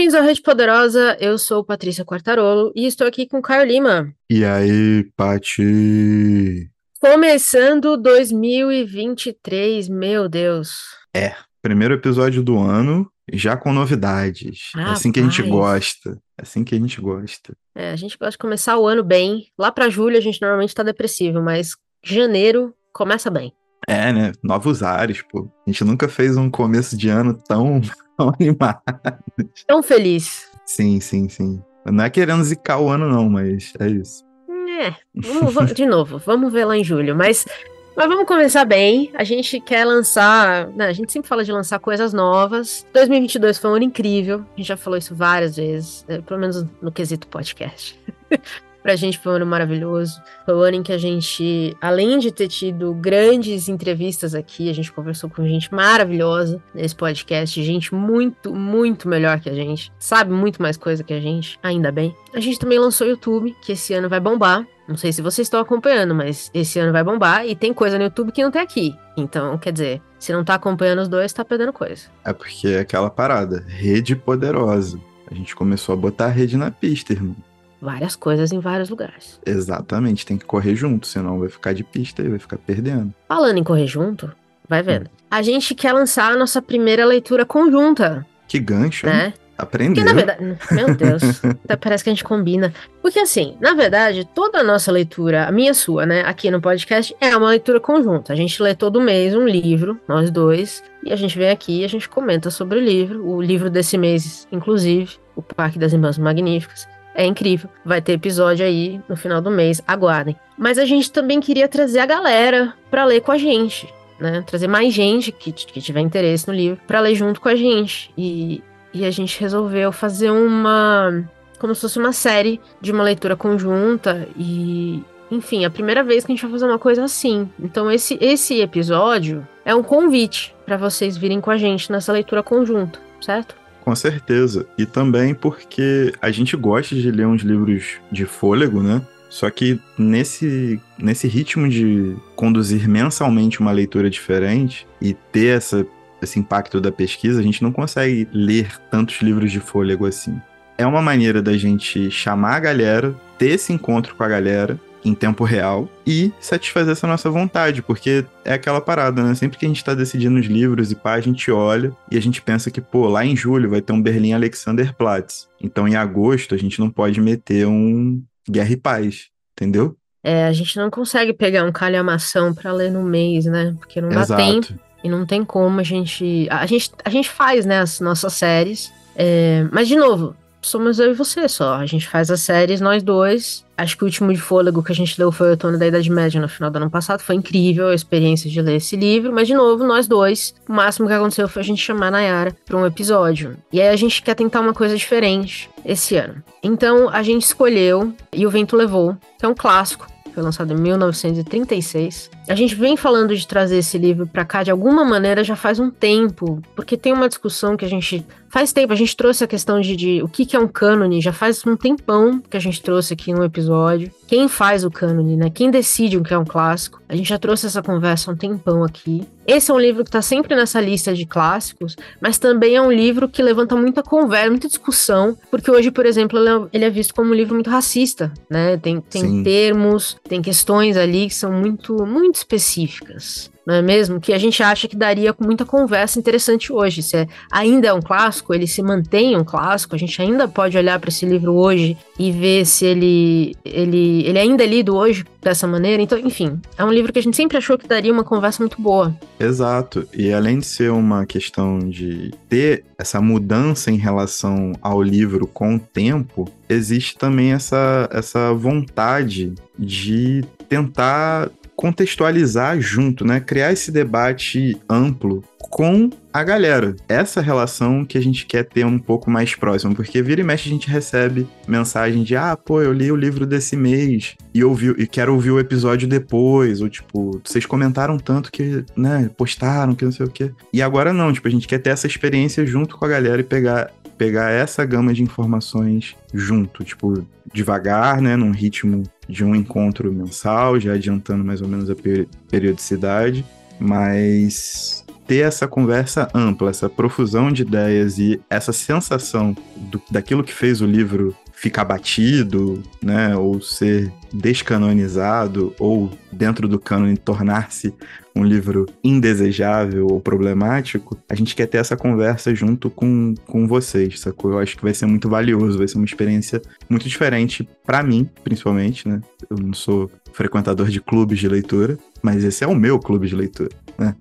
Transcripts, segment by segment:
Bem-vindos ao Rede Poderosa, eu sou Patrícia Quartarolo e estou aqui com Caio Lima. E aí, Pati? Começando 2023, meu Deus. É, primeiro episódio do ano, já com novidades. É assim que a gente gosta. É assim que a gente gosta. É, a gente gosta de começar o ano bem. Lá pra julho a gente normalmente tá depressivo, mas janeiro começa bem. É, né? Novos ares, pô. A gente nunca fez um começo de ano tão, tão animado. Tão feliz. Sim, sim, sim. Não é querendo zicar o ano, não, mas é isso. É, vamos, va- de novo, vamos ver lá em julho, mas, mas vamos começar bem. A gente quer lançar, né, a gente sempre fala de lançar coisas novas. 2022 foi um ano incrível, a gente já falou isso várias vezes, né, pelo menos no quesito podcast. Pra gente foi um ano maravilhoso. Foi o ano em que a gente, além de ter tido grandes entrevistas aqui, a gente conversou com gente maravilhosa nesse podcast, gente muito, muito melhor que a gente, sabe muito mais coisa que a gente, ainda bem. A gente também lançou o YouTube, que esse ano vai bombar. Não sei se vocês estão acompanhando, mas esse ano vai bombar e tem coisa no YouTube que não tem aqui. Então, quer dizer, se não tá acompanhando os dois, tá perdendo coisa. É porque é aquela parada. Rede poderosa. A gente começou a botar a rede na pista, irmão. Várias coisas em vários lugares. Exatamente, tem que correr junto, senão vai ficar de pista e vai ficar perdendo. Falando em correr junto, vai vendo. A gente quer lançar a nossa primeira leitura conjunta, Que gancho, hein? né? Aprendeu. Porque na verdade, meu Deus, até parece que a gente combina. Porque assim, na verdade, toda a nossa leitura, a minha e a sua, né, aqui no podcast, é uma leitura conjunta. A gente lê todo mês um livro, nós dois, e a gente vem aqui e a gente comenta sobre o livro. O livro desse mês, inclusive, O Parque das Irmãs Magníficas. É incrível. Vai ter episódio aí no final do mês, aguardem. Mas a gente também queria trazer a galera pra ler com a gente. Né, trazer mais gente que, que tiver interesse no livro pra ler junto com a gente. E, e a gente resolveu fazer uma. como se fosse uma série de uma leitura conjunta. E. Enfim, é a primeira vez que a gente vai fazer uma coisa assim. Então, esse, esse episódio é um convite para vocês virem com a gente nessa leitura conjunta, certo? Com certeza. E também porque a gente gosta de ler uns livros de fôlego, né? Só que nesse, nesse ritmo de conduzir mensalmente uma leitura diferente e ter essa, esse impacto da pesquisa, a gente não consegue ler tantos livros de fôlego assim. É uma maneira da gente chamar a galera, ter esse encontro com a galera em tempo real e satisfazer essa nossa vontade, porque é aquela parada, né? Sempre que a gente tá decidindo os livros e pá, a gente olha e a gente pensa que, pô, lá em julho vai ter um Berlim Alexanderplatz. Então em agosto a gente não pode meter um Guerra e Paz, entendeu? É, a gente não consegue pegar um calhamação para ler no mês, né? Porque não dá Exato. tempo e não tem como a gente. A gente, a gente faz, né, as nossas séries. é, mas, de novo, somos eu e você só. A gente faz as séries, nós dois. Acho que o último de fôlego que a gente leu foi o Outono da Idade Média no final do ano passado. Foi incrível a experiência de ler esse livro. Mas, de novo, nós dois. O máximo que aconteceu foi a gente chamar a Nayara para um episódio. E aí a gente quer tentar uma coisa diferente esse ano. Então a gente escolheu E o Vento Levou, que é um clássico. Foi lançado em 1936. A gente vem falando de trazer esse livro pra cá de alguma maneira já faz um tempo, porque tem uma discussão que a gente faz tempo. A gente trouxe a questão de, de o que, que é um cânone, já faz um tempão que a gente trouxe aqui no episódio. Quem faz o cânone, né? Quem decide o que é um clássico? A gente já trouxe essa conversa há um tempão aqui. Esse é um livro que tá sempre nessa lista de clássicos, mas também é um livro que levanta muita conversa, muita discussão, porque hoje, por exemplo, ele é- ele é visto como um livro muito racista, né? Tem, tem Sim. termos, tem questões ali que são muito, muito específicas. Não é mesmo? Que a gente acha que daria muita conversa interessante hoje. Se é- ainda é um clássico, ele se mantém um clássico, a gente ainda pode olhar para esse livro hoje e ver se ele, ele, ele ainda é lido hoje dessa maneira. Então, enfim, é um livro que a gente sempre achou que daria uma conversa muito boa. Exato. E além de ser uma questão de ter essa mudança em relação ao livro com o tempo, existe também essa, essa vontade de tentar contextualizar junto, né? Criar esse debate amplo com a galera. Essa relação que a gente quer ter um pouco mais próximo, porque vira e mexe a gente recebe mensagem de ah, pô, eu li o livro desse mês e ouvi e quero ouvir o episódio depois, ou tipo, vocês comentaram tanto que, né, postaram que não sei o quê. E agora não, tipo, a gente quer ter essa experiência junto com a galera e pegar pegar essa gama de informações junto, tipo, devagar, né, num ritmo de um encontro mensal, já adiantando mais ou menos a peri- periodicidade, mas ter essa conversa ampla, essa profusão de ideias e essa sensação do, daquilo que fez o livro ficar batido, né, ou ser descanonizado, ou dentro do cânone tornar-se um livro indesejável ou problemático, a gente quer ter essa conversa junto com, com vocês, sacou? Eu acho que vai ser muito valioso, vai ser uma experiência muito diferente para mim, principalmente, né? Eu não sou frequentador de clubes de leitura, mas esse é o meu clube de leitura, né?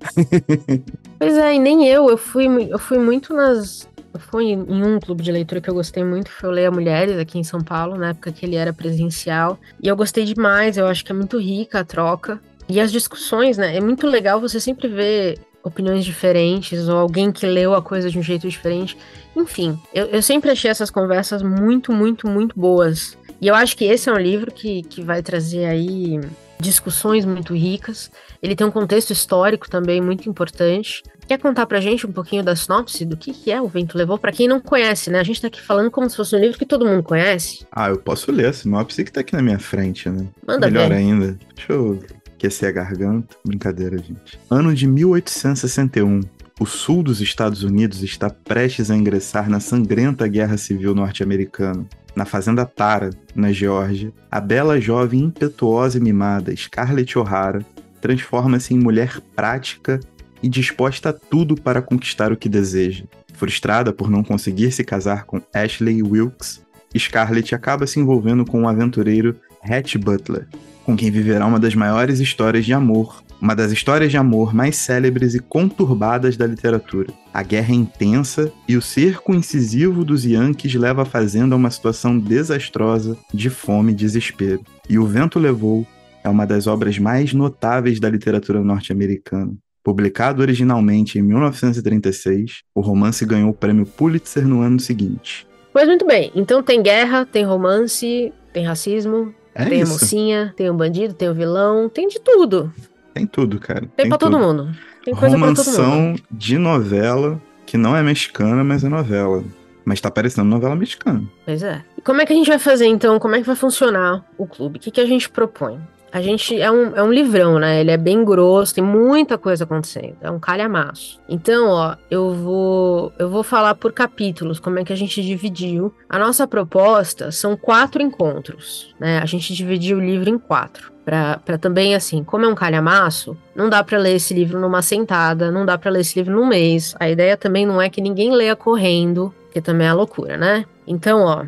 pois é, e nem eu, eu fui, eu fui muito nas, foi em um clube de leitura que eu gostei muito, foi o Leia Mulheres, aqui em São Paulo, na época que ele era presencial. E eu gostei demais, eu acho que é muito rica a troca. E as discussões, né? É muito legal você sempre ver opiniões diferentes, ou alguém que leu a coisa de um jeito diferente. Enfim, eu, eu sempre achei essas conversas muito, muito, muito boas. E eu acho que esse é um livro que, que vai trazer aí discussões muito ricas. Ele tem um contexto histórico também muito importante. Quer contar pra gente um pouquinho da sinopse do que, que é O Vento Levou? Para quem não conhece, né? A gente tá aqui falando como se fosse um livro que todo mundo conhece. Ah, eu posso ler a sinopse que tá aqui na minha frente, né? Manda Melhor ver. ainda. Deixa eu aquecer a garganta. Brincadeira, gente. Ano de 1861. O sul dos Estados Unidos está prestes a ingressar na sangrenta guerra civil norte-americana. Na fazenda Tara, na Geórgia, a bela jovem impetuosa e mimada Scarlett O'Hara transforma-se em mulher prática e disposta a tudo para conquistar o que deseja. Frustrada por não conseguir se casar com Ashley Wilkes, Scarlett acaba se envolvendo com o aventureiro Hatch Butler, com quem viverá uma das maiores histórias de amor, uma das histórias de amor mais célebres e conturbadas da literatura. A guerra é intensa e o cerco incisivo dos Yankees leva a fazenda a uma situação desastrosa de fome e desespero. E O Vento Levou é uma das obras mais notáveis da literatura norte-americana. Publicado originalmente em 1936, o romance ganhou o prêmio Pulitzer no ano seguinte. Pois muito bem, então tem guerra, tem romance, tem racismo, É tem isso. a mocinha, tem o bandido, tem o vilão, tem de tudo. Tem tudo, cara. Tem, pra todo tudo. mundo. Tem coisa pra todo mundo. Romanção de novela, que não é mexicana, mas é novela. Mas tá parecendo novela mexicana. Pois é. E como é que a gente vai fazer então? Como é que vai funcionar o clube? O que, que a gente propõe? A gente é um, é um livrão, né? Ele é bem grosso, tem muita coisa acontecendo. É um calhamaço. Então, ó, eu vou eu vou falar por capítulos como é que a gente dividiu. A nossa proposta são quatro encontros, né? A gente dividiu o livro em quatro. Pra também, assim, como é um calhamaço, não dá pra ler esse livro numa sentada, não dá pra ler esse livro num mês. A ideia também não é que ninguém leia correndo, que também é loucura, né? Então, ó,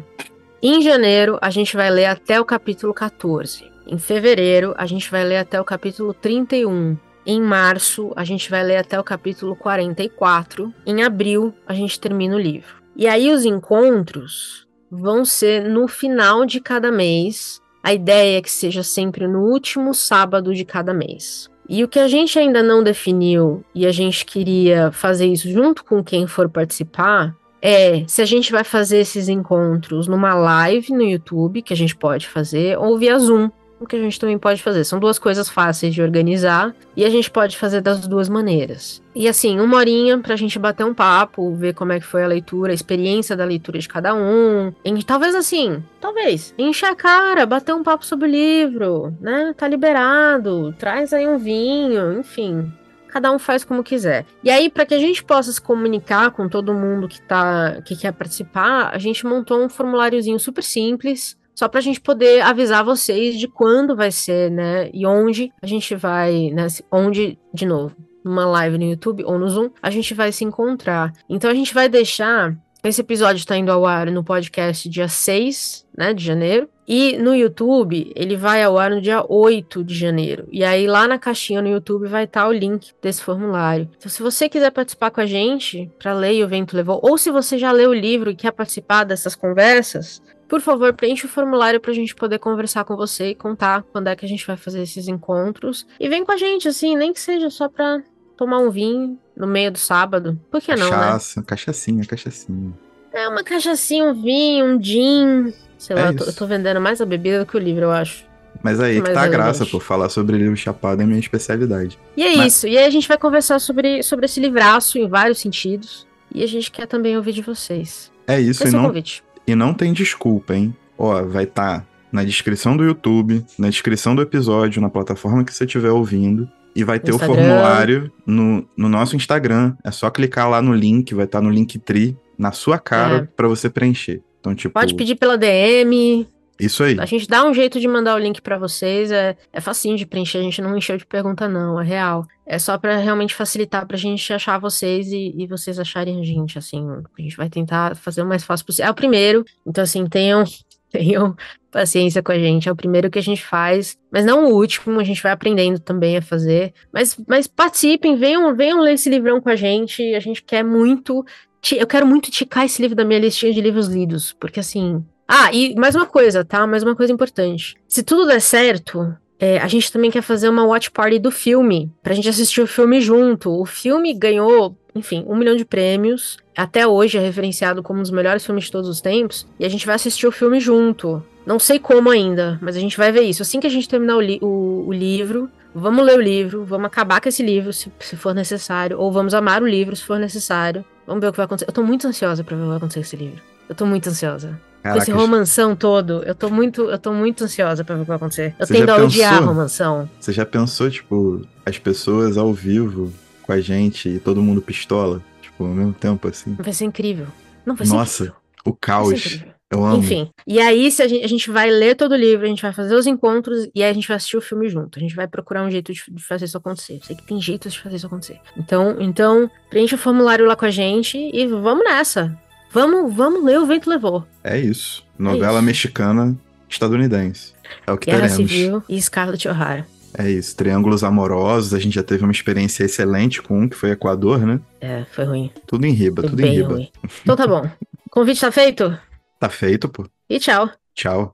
em janeiro a gente vai ler até o capítulo 14. Em fevereiro a gente vai ler até o capítulo 31. Em março a gente vai ler até o capítulo 44. Em abril a gente termina o livro. E aí os encontros vão ser no final de cada mês. A ideia é que seja sempre no último sábado de cada mês. E o que a gente ainda não definiu e a gente queria fazer isso junto com quem for participar é se a gente vai fazer esses encontros numa live no YouTube, que a gente pode fazer, ou via Zoom, o que a gente também pode fazer. São duas coisas fáceis de organizar e a gente pode fazer das duas maneiras. E assim, uma horinha pra gente bater um papo, ver como é que foi a leitura, a experiência da leitura de cada um. E talvez assim, talvez, encher a cara, bater um papo sobre o livro, né? Tá liberado, traz aí um vinho, enfim, cada um faz como quiser. E aí, para que a gente possa se comunicar com todo mundo que tá que quer participar, a gente montou um formuláriozinho super simples, só para a gente poder avisar vocês de quando vai ser, né? E onde a gente vai, né? Onde, de novo, numa live no YouTube ou no Zoom, a gente vai se encontrar. Então a gente vai deixar. Esse episódio está indo ao ar no podcast dia 6, né, de janeiro. E no YouTube, ele vai ao ar no dia 8 de janeiro. E aí, lá na caixinha no YouTube, vai estar o link desse formulário. Então, se você quiser participar com a gente, para ler o vento levou, ou se você já leu o livro e quer participar dessas conversas, por favor, preencha o formulário para a gente poder conversar com você e contar quando é que a gente vai fazer esses encontros. E vem com a gente, assim, nem que seja só para tomar um vinho no meio do sábado. Por que não, né? Cachaça, cachaçinha, cachaçinha. É uma cachaçinha, um vinho, um gin. Sei É lá, eu tô, eu tô vendendo mais a bebida do que o livro, eu acho. Mas aí que tá a graça, pô. Falar sobre livro chapado é minha especialidade. E é Mas- isso. E aí a gente vai conversar sobre, sobre esse livraço em vários sentidos. E a gente quer também ouvir de vocês. É isso, e Esse é o não, convite. E não tem desculpa, hein? Ó, vai estar na descrição do YouTube, na descrição do episódio, na plataforma que você estiver ouvindo. E vai ter Instagram. o formulário no, no nosso Instagram. É só clicar lá no link, vai estar no Linktree, na sua cara, É. pra você preencher. Então, tipo, Pode pedir pela DM. Isso aí. A gente dá um jeito de mandar o link pra vocês. É, é facinho de preencher. A gente não encheu de pergunta, não. É real. É só pra realmente facilitar pra gente achar vocês e, e vocês acharem a gente. Assim, a gente vai tentar fazer o mais fácil possível. É o primeiro. Então, assim, tenham, tenham paciência com a gente. É o primeiro que a gente faz, mas não o último. A gente vai aprendendo também a fazer. Mas, mas participem, venham, venham ler esse livrão com a gente. A gente quer muito. Eu quero muito ticar esse livro da minha listinha de livros lidos, porque assim. Ah, e mais uma coisa, tá? Mais uma coisa importante. Se tudo der certo, é, a gente também quer fazer uma watch party do filme, pra gente assistir o filme junto. O filme ganhou, enfim, um milhão de prêmios. Até hoje é referenciado como um dos melhores filmes de todos os tempos. E a gente vai assistir o filme junto. Não sei como ainda, mas a gente vai ver isso. Assim que a gente terminar o, li- o- o livro, vamos ler o livro, vamos acabar com esse livro, se, se for necessário, ou vamos amar o livro, se for necessário. Vamos ver o que vai acontecer. Eu tô muito ansiosa pra ver o que vai acontecer com esse livro. Eu tô muito ansiosa. Com esse Caraca, romanção todo, eu tô muito, eu tô muito ansiosa pra ver o que vai acontecer. Eu já a odiar romanção. você já pensou, tipo, as pessoas ao vivo com a gente e todo mundo pistola? Tipo, ao mesmo tempo, assim. Vai ser incrível. Não, vai ser Nossa, incrível. O ser caos. Eu amo. Enfim. E aí, se a gente, a gente vai ler todo o livro, a gente vai fazer os encontros e aí a gente vai assistir o filme junto. A gente vai procurar um jeito de, de fazer isso acontecer. Eu sei que tem jeitos de fazer isso acontecer. Então, então, preencha o formulário lá com a gente e vamos nessa. Vamos, vamos ler O Vento Levou. É isso. Novela isso. mexicana estadunidense. É o que Guerra teremos. Civil e Scarlett O'Hara. É isso. Triângulos amorosos. A gente já teve uma experiência excelente com um, que foi Equador, né? É, foi ruim. Tudo em riba, tudo em riba. ruim. Então tá bom. Convite tá feito? Tá feito, pô. E tchau. Tchau.